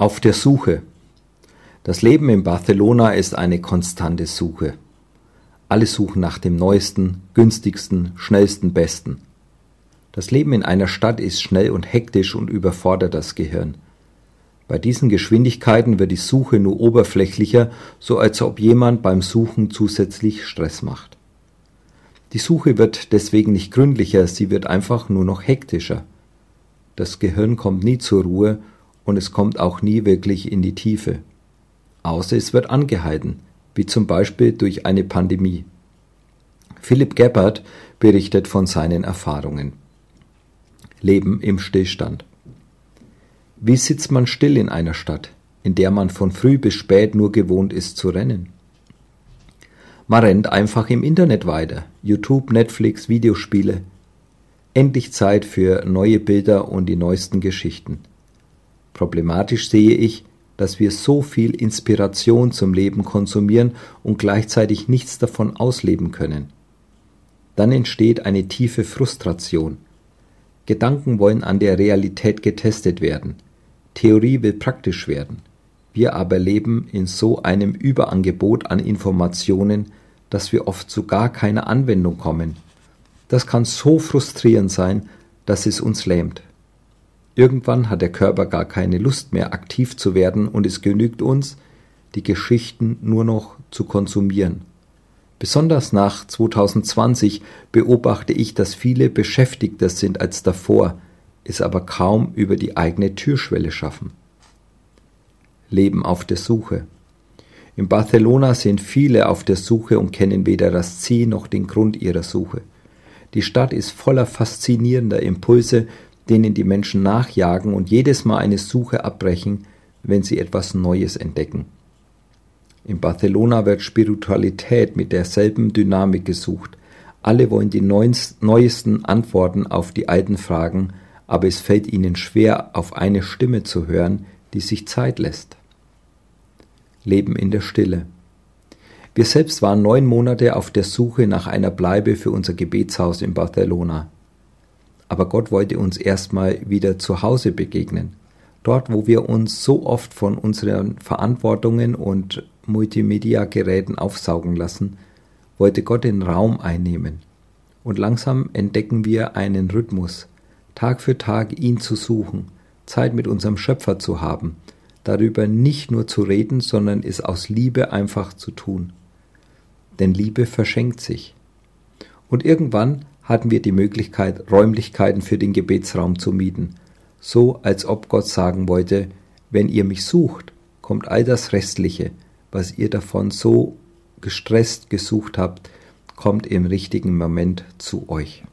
Auf der Suche. Das Leben in Barcelona ist eine konstante Suche. Alle suchen nach dem neuesten, günstigsten, schnellsten, besten. Das Leben in einer Stadt ist schnell und hektisch und überfordert das Gehirn. Bei diesen Geschwindigkeiten wird die Suche nur oberflächlicher, so als ob jemand beim Suchen zusätzlich Stress macht. Die Suche wird deswegen nicht gründlicher, sie wird einfach nur noch hektischer. Das Gehirn kommt nie zur Ruhe und es kommt auch nie wirklich in die Tiefe. Außer es wird angehalten, wie zum Beispiel durch eine Pandemie. Philipp Gebhardt berichtet von seinen Erfahrungen. Leben im Stillstand. Wie sitzt man still in einer Stadt, in der man von früh bis spät nur gewohnt ist zu rennen? Man rennt einfach im Internet weiter. YouTube, Netflix, Videospiele. Endlich Zeit für neue Bilder und die neuesten Geschichten. Problematisch sehe ich, dass wir so viel Inspiration zum Leben konsumieren und gleichzeitig nichts davon ausleben können. Dann entsteht eine tiefe Frustration. Gedanken wollen an der Realität getestet werden. Theorie will praktisch werden. Wir aber leben in so einem Überangebot an Informationen, dass wir oft zu gar keiner Anwendung kommen. Das kann so frustrierend sein, dass es uns lähmt. Irgendwann hat der Körper gar keine Lust mehr, aktiv zu werden, und es genügt uns, die Geschichten nur noch zu konsumieren. Besonders nach 2020 beobachte ich, dass viele beschäftigter sind als davor, es aber kaum über die eigene Türschwelle schaffen. Leben auf der Suche. In Barcelona sind viele auf der Suche und kennen weder das Ziel noch den Grund ihrer Suche. Die Stadt ist voller faszinierender Impulse, denen die Menschen nachjagen und jedes Mal eine Suche abbrechen, wenn sie etwas Neues entdecken. In Barcelona wird Spiritualität mit derselben Dynamik gesucht. Alle wollen die neuesten Antworten auf die alten Fragen, aber es fällt ihnen schwer, auf eine Stimme zu hören, die sich Zeit lässt. Leben in der Stille. Wir selbst waren neun Monate auf der Suche nach einer Bleibe für unser Gebetshaus in Barcelona aber Gott wollte uns erstmal wieder zu Hause begegnen. Dort, wo wir uns so oft von unseren Verantwortungen und Multimedia-Geräten aufsaugen lassen, wollte Gott den Raum einnehmen. Und langsam entdecken wir einen Rhythmus, Tag für Tag ihn zu suchen, Zeit mit unserem Schöpfer zu haben, darüber nicht nur zu reden, sondern es aus Liebe einfach zu tun. Denn Liebe verschenkt sich. Und irgendwann hatten wir die Möglichkeit, Räumlichkeiten für den Gebetsraum zu mieten, so als ob Gott sagen wollte, wenn ihr mich sucht, kommt all das Restliche, was ihr davon so gestresst gesucht habt, kommt im richtigen Moment zu euch.